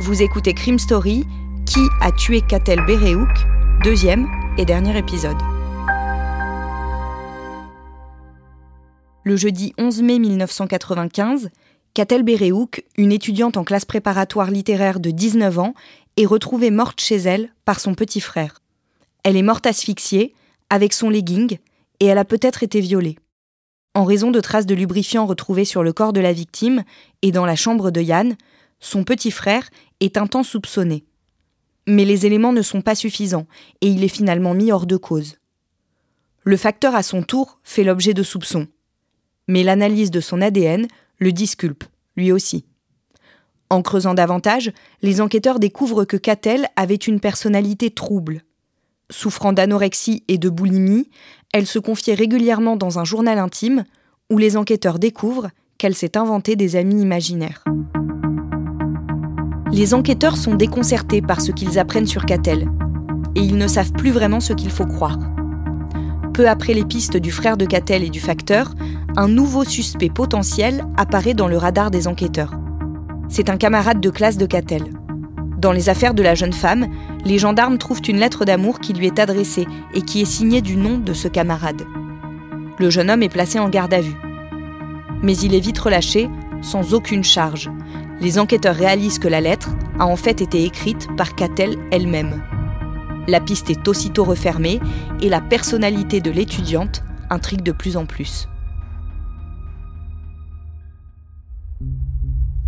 Vous écoutez Crime Story, Qui a tué Katel Bereouk Deuxième et dernier épisode. Le jeudi 11 mai 1995, Katel Bereouk, une étudiante en classe préparatoire littéraire de 19 ans, est retrouvée morte chez elle par son petit frère. Elle est morte asphyxiée, avec son legging, et elle a peut-être été violée. En raison de traces de lubrifiant retrouvées sur le corps de la victime et dans la chambre de Yann, son petit frère est un temps soupçonné. Mais les éléments ne sont pas suffisants et il est finalement mis hors de cause. Le facteur à son tour fait l'objet de soupçons. Mais l'analyse de son ADN le disculpe, lui aussi. En creusant davantage, les enquêteurs découvrent que Catel avait une personnalité trouble. Souffrant d'anorexie et de boulimie, elle se confiait régulièrement dans un journal intime où les enquêteurs découvrent qu'elle s'est inventée des amis imaginaires. Les enquêteurs sont déconcertés par ce qu'ils apprennent sur Catel, et ils ne savent plus vraiment ce qu'il faut croire. Peu après les pistes du frère de Catel et du facteur, un nouveau suspect potentiel apparaît dans le radar des enquêteurs. C'est un camarade de classe de Catel. Dans les affaires de la jeune femme, les gendarmes trouvent une lettre d'amour qui lui est adressée et qui est signée du nom de ce camarade. Le jeune homme est placé en garde à vue. Mais il est vite relâché, sans aucune charge, les enquêteurs réalisent que la lettre a en fait été écrite par Catel elle-même. La piste est aussitôt refermée et la personnalité de l'étudiante intrigue de plus en plus.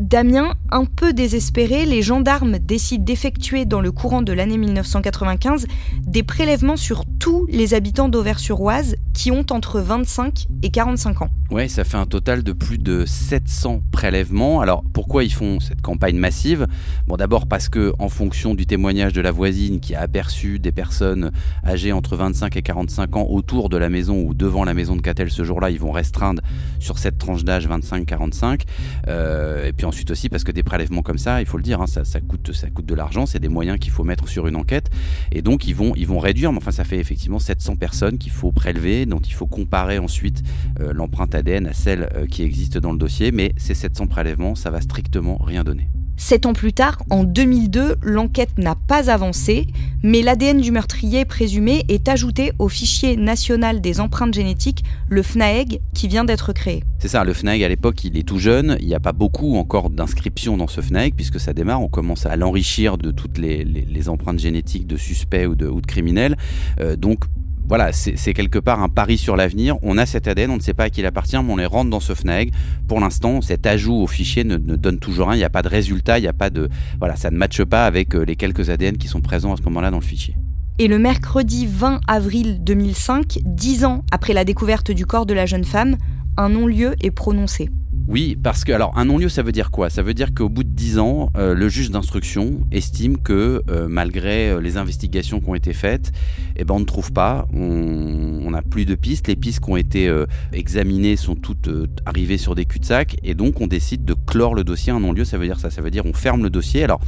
Damien, un peu désespéré, les gendarmes décident d'effectuer dans le courant de l'année 1995 des prélèvements sur tous les habitants d'Auvers-sur-Oise qui ont entre 25 et 45 ans. Ouais, ça fait un total de plus de 700 prélèvements. Alors pourquoi ils font cette campagne massive? Bon, d'abord parce que en fonction du témoignage de la voisine qui a aperçu des personnes âgées entre 25 et 45 ans autour de la maison ou devant la maison de Catel ce jour-là, ils vont restreindre sur cette tranche d'âge 25-45. Euh, et puis ensuite aussi parce que des prélèvements comme ça, il faut le dire, hein, ça, coûte, ça coûte de l'argent, c'est des moyens qu'il faut mettre sur une enquête. Et donc ils vont, ils vont réduire, mais enfin ça fait effectivement 700 personnes qu'il faut prélever, dont il faut comparer ensuite euh, l'empreinte ADN à celle euh, qui existe dans le dossier. Mais ces 700 prélèvements, ça va strictement rien donner. Sept ans plus tard, en 2002, l'enquête n'a pas avancé, mais l'ADN du meurtrier présumé est ajouté au fichier national des empreintes génétiques, le FNAEG, qui vient d'être créé. C'est ça, le FNAEG à l'époque, il est tout jeune, il n'y a pas beaucoup encore d'inscriptions dans ce FNAEG, puisque ça démarre, on commence à l'enrichir de toutes les, empreintes génétiques de suspects ou de, criminels. Euh, donc voilà, c'est quelque part un pari sur l'avenir. On a cet ADN, on ne sait pas à qui il appartient, mais on les rentre dans ce FNAG. Pour l'instant, cet ajout au fichier ne, donne toujours rien. Il n'y a pas de résultat, il n'y a pas de. Voilà, ça ne matche pas avec euh, les quelques ADN qui sont présents à ce moment-là dans le fichier. Et le mercredi 20 avril 2005, dix ans après la découverte du corps de la jeune femme, un non-lieu est prononcé. Oui, parce que alors un non-lieu, ça veut dire quoi? Ça veut dire qu'au bout de 10 ans, euh, le juge d'instruction estime que euh, malgré euh, les investigations qui ont été faites, eh ben, on ne trouve pas, on n'a plus de pistes. Les pistes qui ont été examinées sont toutes arrivées sur des cul-de-sac, et donc on décide de clore le dossier. Un non-lieu, ça veut dire ça, ça veut dire on ferme le dossier. Alors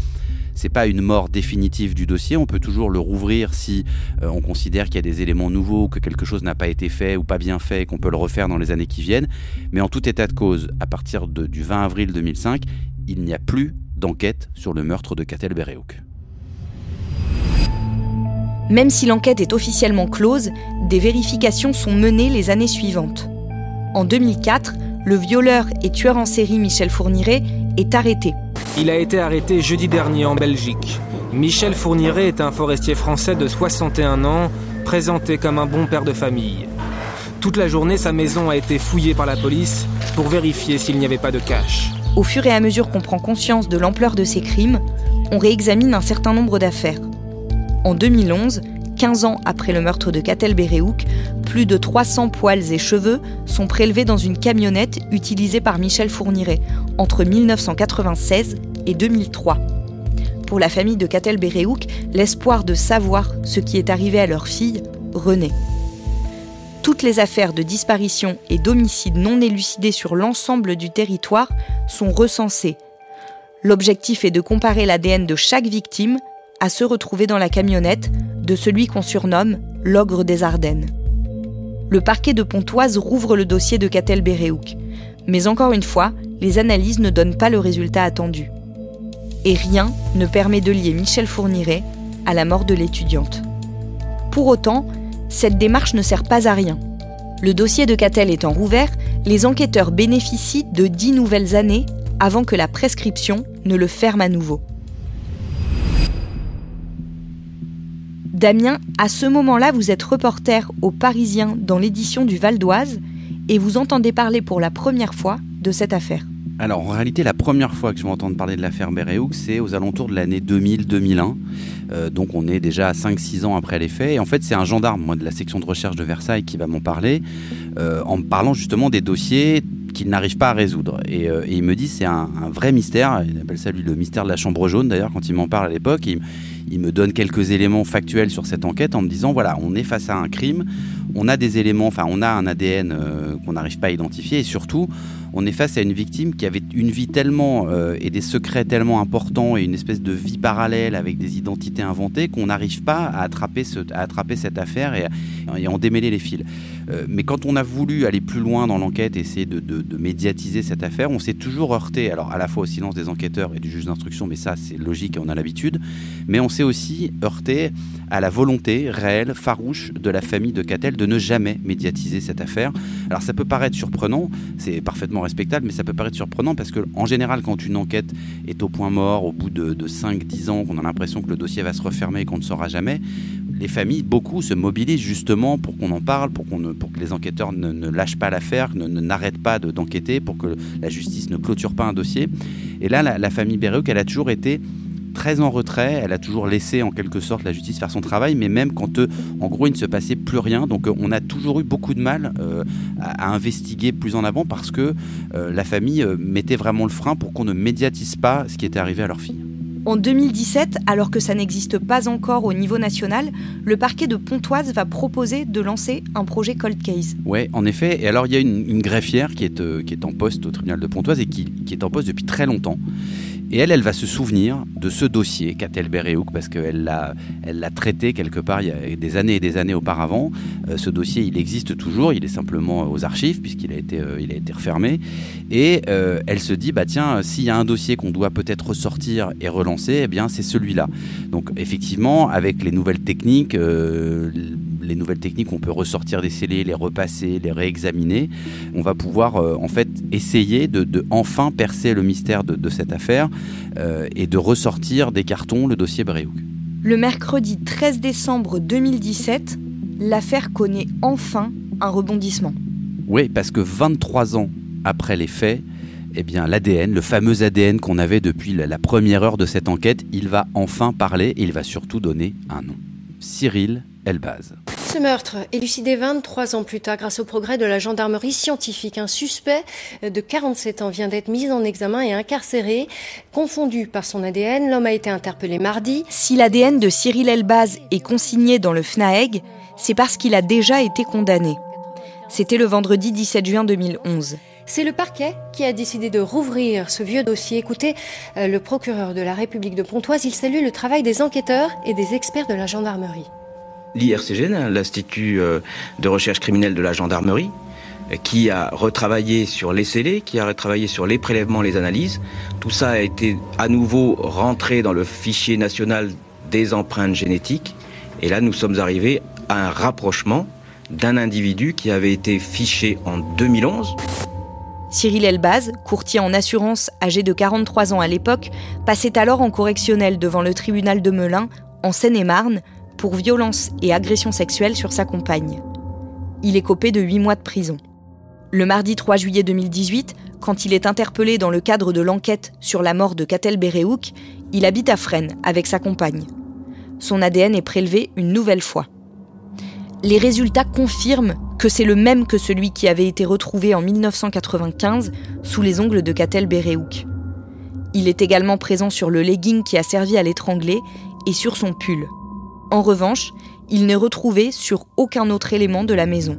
c'est pas une mort définitive du dossier. On peut toujours le rouvrir si euh, on considère qu'il y a des éléments nouveaux, que quelque chose n'a pas été fait ou pas bien fait, qu'on peut le refaire dans les années qui viennent. Mais en tout état de cause, à partir du 20 avril 2005, il n'y a plus d'enquête sur le meurtre de Katel. Même si l'enquête est officiellement close, des vérifications sont menées les années suivantes. En 2004, le violeur et tueur en série Michel Fourniret est arrêté il a été arrêté jeudi dernier en Belgique. Michel Fourniret est un forestier français de 61 ans, présenté comme un bon père de famille. Toute la journée, sa maison a été fouillée par la police pour vérifier s'il n'y avait pas de cache. Au fur et à mesure qu'on prend conscience de l'ampleur de ces crimes, on réexamine un certain nombre d'affaires. En 2011, 15 ans après le meurtre de Katel Bereouk, plus de 300 poils et cheveux sont prélevés dans une camionnette utilisée par Michel Fourniret entre 1996 et 2003. Pour la famille de Katel Bereouk, l'espoir de savoir ce qui est arrivé à leur fille renaît. Toutes les affaires de disparition et d'homicide non élucidés sur l'ensemble du territoire sont recensées. L'objectif est de comparer l'ADN de chaque victime à se retrouver dans la camionnette de celui qu'on surnomme l'ogre des Ardennes le parquet de Pontoise rouvre le dossier de Catel Bereouk. Mais encore une fois, les analyses ne donnent pas le résultat attendu. et rien ne permet de lier Michel Fourniret à la mort de l'étudiante. Pour autant, cette démarche ne sert pas à rien. Le dossier de Catel étant rouvert, les enquêteurs bénéficient de dix nouvelles années avant que la prescription ne le ferme à nouveau. Damien, à ce moment-là, vous êtes reporter au Parisien dans l'édition du Val d'Oise et vous entendez parler pour la première fois de cette affaire. Alors en réalité, la première fois que je vais entendre parler de l'affaire Béréouk, c'est aux alentours de l'année 2000-2001. Euh, donc on est déjà 5-6 ans après les faits. Et en fait, c'est un gendarme, moi, de la section de recherche de Versailles, qui va m'en parler, euh, en parlant justement des dossiers qu'il n'arrive pas à résoudre. Et, euh, il me dit c'est un, vrai mystère. Il appelle ça lui le mystère de la chambre jaune d'ailleurs quand il m'en parle à l'époque. Il, il, me donne quelques éléments factuels sur cette enquête en me disant voilà on est face à un crime, on a des éléments, enfin on a un ADN qu'on n'arrive pas à identifier et surtout on est face à une victime qui avait une vie tellement euh, et des secrets tellement importants et une espèce de vie parallèle avec des identités inventées qu'on n'arrive pas à attraper, attraper cette affaire et, et en démêler les fils. Euh, mais quand on a voulu aller plus loin dans l'enquête, essayer de, médiatiser cette affaire, on s'est toujours heurté, alors à la fois au silence des enquêteurs et du juge d'instruction, mais ça c'est logique et on a l'habitude, mais on s'est aussi heurté à la volonté réelle, farouche de la famille de Catel de ne jamais médiatiser cette affaire. Alors ça peut paraître surprenant, c'est parfaitement respectable, mais ça peut paraître surprenant parce que en général, quand une enquête est au point mort, au bout de, de 5-10 ans, qu'on a l'impression que le dossier va se refermer et qu'on ne saura jamais, les familles, beaucoup se mobilisent justement pour qu'on en parle, pour, qu'on pour que les enquêteurs ne, lâchent pas l'affaire, ne, n'arrêtent pas d'enquêter, pour que la justice ne clôture pas un dossier. Et là, la, famille Béréouk, elle a toujours été très en retrait. Elle a toujours laissé en quelque sorte la justice faire son travail, mais même quand euh, en gros il ne se passait plus rien. Donc euh, on a toujours eu beaucoup de mal euh, à, investiguer plus en avant parce que la famille mettait vraiment le frein pour qu'on ne médiatise pas ce qui était arrivé à leur fille. En 2017, alors que ça n'existe pas encore au niveau national, le parquet de Pontoise va proposer de lancer un projet Cold Case. Oui, en effet. Et alors, il y a une, greffière qui est, qui est en poste au tribunal de Pontoise et qui, qui est en poste depuis très longtemps. Et elle, elle va se souvenir de ce dossier, Catel Beréouk, parce qu'elle l'a, elle l'a traité quelque part il y a des années et des années auparavant. Euh, ce dossier, il existe toujours, il est simplement aux archives, puisqu'il a été, euh, il a été refermé. Et euh, elle se dit, bah tiens, s'il y a un dossier qu'on doit peut-être ressortir et relancer, eh bien c'est celui-là. Donc effectivement, avec les nouvelles techniques, les nouvelles techniques, on peut ressortir des scellés, les repasser, les réexaminer. On va pouvoir en fait essayer de, enfin percer le mystère de, de cette affaire euh, et de ressortir des cartons le dossier Bréhouk. Le mercredi 13 décembre 2017, l'affaire connaît enfin un rebondissement. Oui, parce que 23 ans après les faits, eh bien l'ADN, le fameux ADN qu'on avait depuis la première heure de cette enquête, il va enfin parler et il va surtout donner un nom. Cyril Elbaz. Ce meurtre, élucidé 23 ans plus tard grâce au progrès de la gendarmerie scientifique, un suspect de 47 ans vient d'être mis en examen et incarcéré. Confondu par son ADN, l'homme a été interpellé mardi. Si l'ADN de Cyril Elbaz est consigné dans le FNAEG, c'est parce qu'il a déjà été condamné. C'était le vendredi 17 juin 2011. C'est le parquet qui a décidé de rouvrir ce vieux dossier. Écoutez, euh, le procureur de la République de Pontoise, il salue le travail des enquêteurs et des experts de la gendarmerie l'IRCGN, l'Institut euh, de recherche criminelle de la gendarmerie, euh, qui a retravaillé sur les scellés, qui a retravaillé sur les prélèvements, les analyses. Tout ça a été à nouveau rentré dans le fichier national des empreintes génétiques. Et là, nous sommes arrivés à un rapprochement d'un individu qui avait été fiché en 2011. Cyril Elbaz, courtier en assurance âgé de 43 ans à l'époque, passait alors en correctionnel devant le tribunal de Melun, en Seine-et-Marne, pour violence et agression sexuelle sur sa compagne. Il est copé de 8 mois de prison. Le mardi 3 juillet 2018, quand il est interpellé dans le cadre de l'enquête sur la mort de Katel Berehouk, il habite à Fresnes avec sa compagne. Son ADN est prélevé une nouvelle fois. Les résultats confirment que c'est le même que celui qui avait été retrouvé en 1995 sous les ongles de Katel Berehouk. Il est également présent sur le legging qui a servi à l'étrangler et sur son pull. En revanche, il n'est retrouvé sur aucun autre élément de la maison.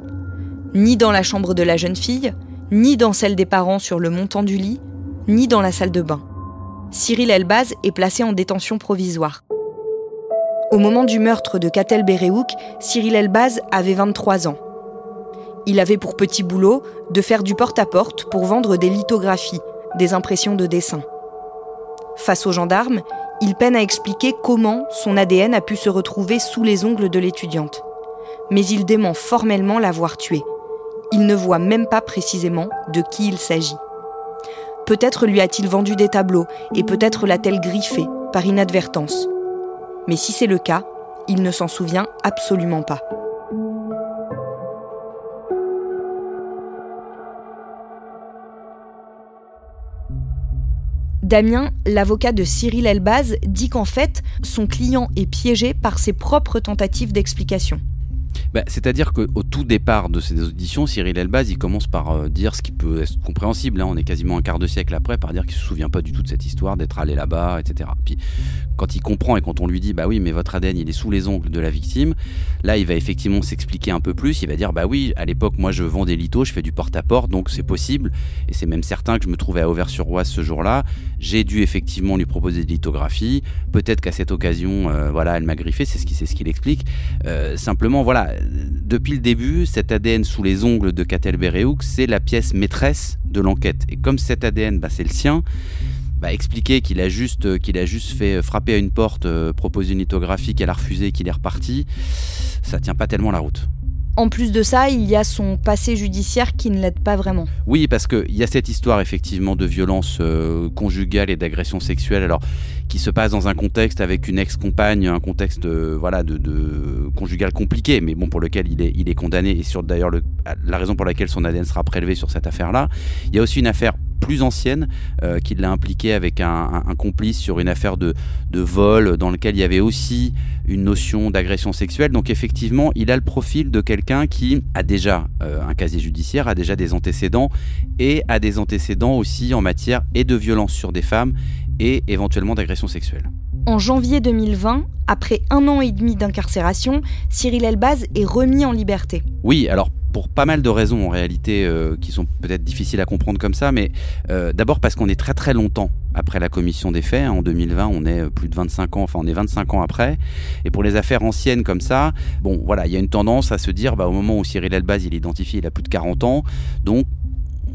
Ni dans la chambre de la jeune fille, ni dans celle des parents sur le montant du lit, ni dans la salle de bain. Cyril Elbaz est placé en détention provisoire. Au moment du meurtre de Katel Berehouk, Cyril Elbaz avait 23 ans. Il avait pour petit boulot de faire du porte-à-porte -porte pour vendre des lithographies, des impressions de dessins. Face aux gendarmes, il peine à expliquer comment son ADN a pu se retrouver sous les ongles de l'étudiante. Mais il dément formellement l'avoir tuée. Il ne voit même pas précisément de qui il s'agit. Peut-être lui a-t-il vendu des tableaux et peut-être l'a-t-elle griffé par inadvertance. Mais si c'est le cas, il ne s'en souvient absolument pas. Damien, l'avocat de Cyril Elbaz, dit qu'en fait, son client est piégé par ses propres tentatives d'explication. Bah, c'est-à-dire qu'au tout départ de ces auditions, Cyril Elbaz, il commence par euh, dire ce qui peut être compréhensible, hein. on est quasiment un quart de siècle après, par dire qu'il se souvient pas du tout de cette histoire, d'être allé là-bas, etc. Puis quand il comprend et quand on lui dit, bah oui, mais votre ADN, il est sous les ongles de la victime, là, il va effectivement s'expliquer un peu plus, il va dire, bah oui, à l'époque, moi, je vends des litos, je fais du porte-à-porte, donc c'est possible, et c'est même certain que je me trouvais à Auvers-sur-Oise ce jour-là, j'ai dû effectivement lui proposer des lithographies, peut-être qu'à cette occasion, euh, voilà, elle m'a griffé, c'est ce qu'il ce qu'il explique. Euh, simplement, voilà, depuis le début, cet ADN sous les ongles de Catel Berehouk, c'est la pièce maîtresse de l'enquête. Et comme cet ADN, bah, c'est le sien, bah, expliquer qu'il a juste qu'il a juste fait frapper à une porte, euh, proposer une lithographie qu'elle a refusée, qu'il est reparti, ça tient pas tellement la route. En plus de ça, il y a son passé judiciaire qui ne l'aide pas vraiment. Oui, parce qu'il y a cette histoire effectivement de violence euh, conjugale et d'agression sexuelle, alors qui se passe dans un contexte avec une ex-compagne, un contexte euh, voilà de, conjugal compliqué, mais bon pour lequel il est, il est condamné et sur d'ailleurs la raison pour laquelle son ADN sera prélevé sur cette affaire-là. Il y a aussi une affaire plus ancienne euh, qui l'a impliqué avec un, complice sur une affaire de, vol dans lequel il y avait aussi une notion d'agression sexuelle. Donc effectivement, il a le profil de quelqu'un qui a déjà euh, un casier judiciaire, a déjà des antécédents et a des antécédents aussi en matière et de violence sur des femmes et éventuellement d'agression sexuelle. En janvier 2020, après un an et demi d'incarcération, Cyril Elbaz est remis en liberté. Oui, alors pour pas mal de raisons en réalité euh, qui sont peut-être difficiles à comprendre comme ça, mais euh, d'abord parce qu'on est très très longtemps après la commission des faits. En 2020, on est plus de 25 ans, enfin on est 25 ans après. Et pour les affaires anciennes comme ça, bon voilà, il y a une tendance à se dire, bah, au moment où Cyril Elbaz il est identifié, il a plus de 40 ans, donc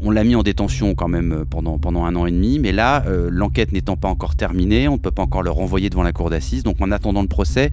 on l'a mis en détention quand même pendant, pendant un an et demi, mais là, euh, l'enquête n'étant pas encore terminée, on ne peut pas encore le renvoyer devant la cour d'assises. Donc en attendant le procès,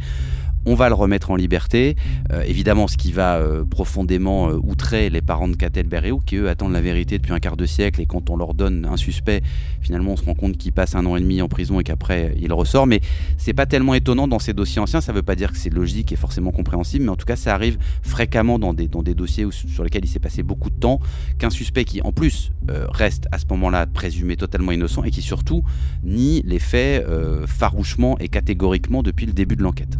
on va le remettre en liberté. Euh, évidemment, ce qui va euh, profondément euh, outrer les parents de Catel Beréou, qui eux attendent la vérité depuis un quart de siècle, et quand on leur donne un suspect, finalement, on se rend compte qu'il passe un an et demi en prison et qu'après il ressort. Mais c'est pas tellement étonnant dans ces dossiers anciens. Ça veut pas dire que c'est logique et forcément compréhensible, mais en tout cas, ça arrive fréquemment dans des, dans des dossiers sur lesquels il s'est passé beaucoup de temps, qu'un suspect qui, en plus, reste à ce moment-là présumé totalement innocent et qui surtout nie les faits farouchement et catégoriquement depuis le début de l'enquête.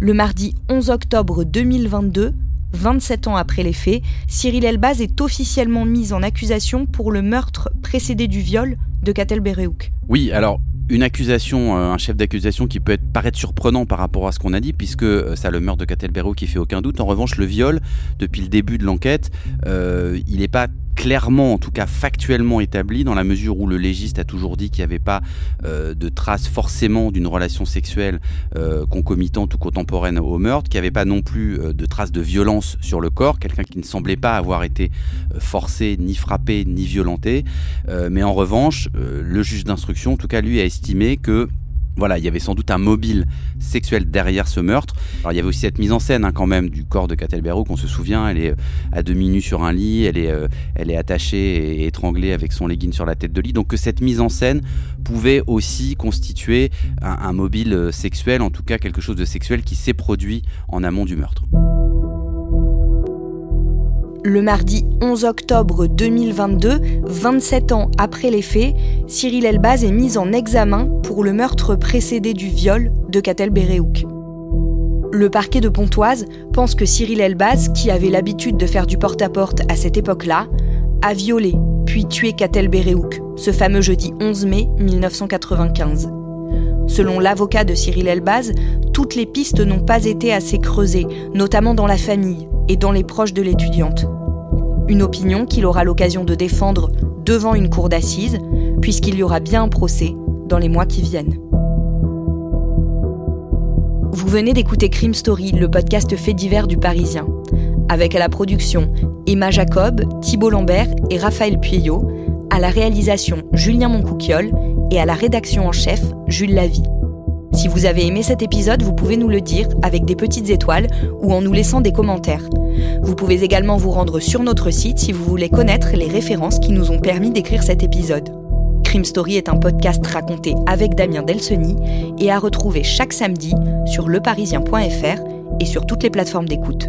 Le mardi 11 octobre 2022, 27 ans après les faits, Cyril Elbaz est officiellement mis en accusation pour le meurtre précédé du viol de Katel Berehouk. Oui, alors une accusation, euh, un chef d'accusation qui peut paraître surprenant par rapport à ce qu'on a dit, puisque euh, ça, le meurtre de Katel Berehouk, qui fait aucun doute. En revanche, le viol, depuis le début de l'enquête, euh, il n'est pas clairement, en tout cas factuellement établi, dans la mesure où le légiste a toujours dit qu'il n'y avait pas euh, de traces forcément d'une relation sexuelle euh, concomitante ou contemporaine au meurtre, qu'il n'y avait pas non plus euh, de traces de violence sur le corps, quelqu'un qui ne semblait pas avoir été forcé, ni frappé, ni violenté. mais en revanche, le juge d'instruction, en tout cas, lui a estimé que voilà, il y avait sans doute un mobile sexuel derrière ce meurtre. Alors il y avait aussi cette mise en scène hein, quand même du corps de Catelbero qu'on se souvient, elle est euh, à demi nue sur un lit, elle est, euh, elle est attachée et étranglée avec son legging sur la tête de lit. Donc que cette mise en scène pouvait aussi constituer un mobile euh, sexuel, en tout cas quelque chose de sexuel qui s'est produit en amont du meurtre. Le mardi 11 octobre 2022, 27 ans après les faits, Cyril Elbaz est mis en examen pour le meurtre précédé du viol de Katel Berehouk. Le parquet de Pontoise pense que Cyril Elbaz, qui avait l'habitude de faire du porte-à-porte -à, cette époque-là, a violé puis tué Katel Berehouk, ce fameux jeudi 11 mai 1995. Selon l'avocat de Cyril Elbaz, toutes les pistes n'ont pas été assez creusées, notamment dans la famille, et dans les proches de l'étudiante. Une opinion qu'il aura l'occasion de défendre devant une cour d'assises, puisqu'il y aura bien un procès dans les mois qui viennent. Vous venez d'écouter Crime Story, le podcast fait divers du Parisien, avec à la production Emma Jacob, Thibault Lambert et Raphaël Pueyo, à la réalisation Julien Moncouquiole et à la rédaction en chef, Jules Lavie. Si vous avez aimé cet épisode, vous pouvez nous le dire avec des petites étoiles ou en nous laissant des commentaires. Vous pouvez également vous rendre sur notre site si vous voulez connaître les références qui nous ont permis d'écrire cet épisode. Crime Story est un podcast raconté avec Damien Delseny et à retrouver chaque samedi sur leparisien.fr et sur toutes les plateformes d'écoute.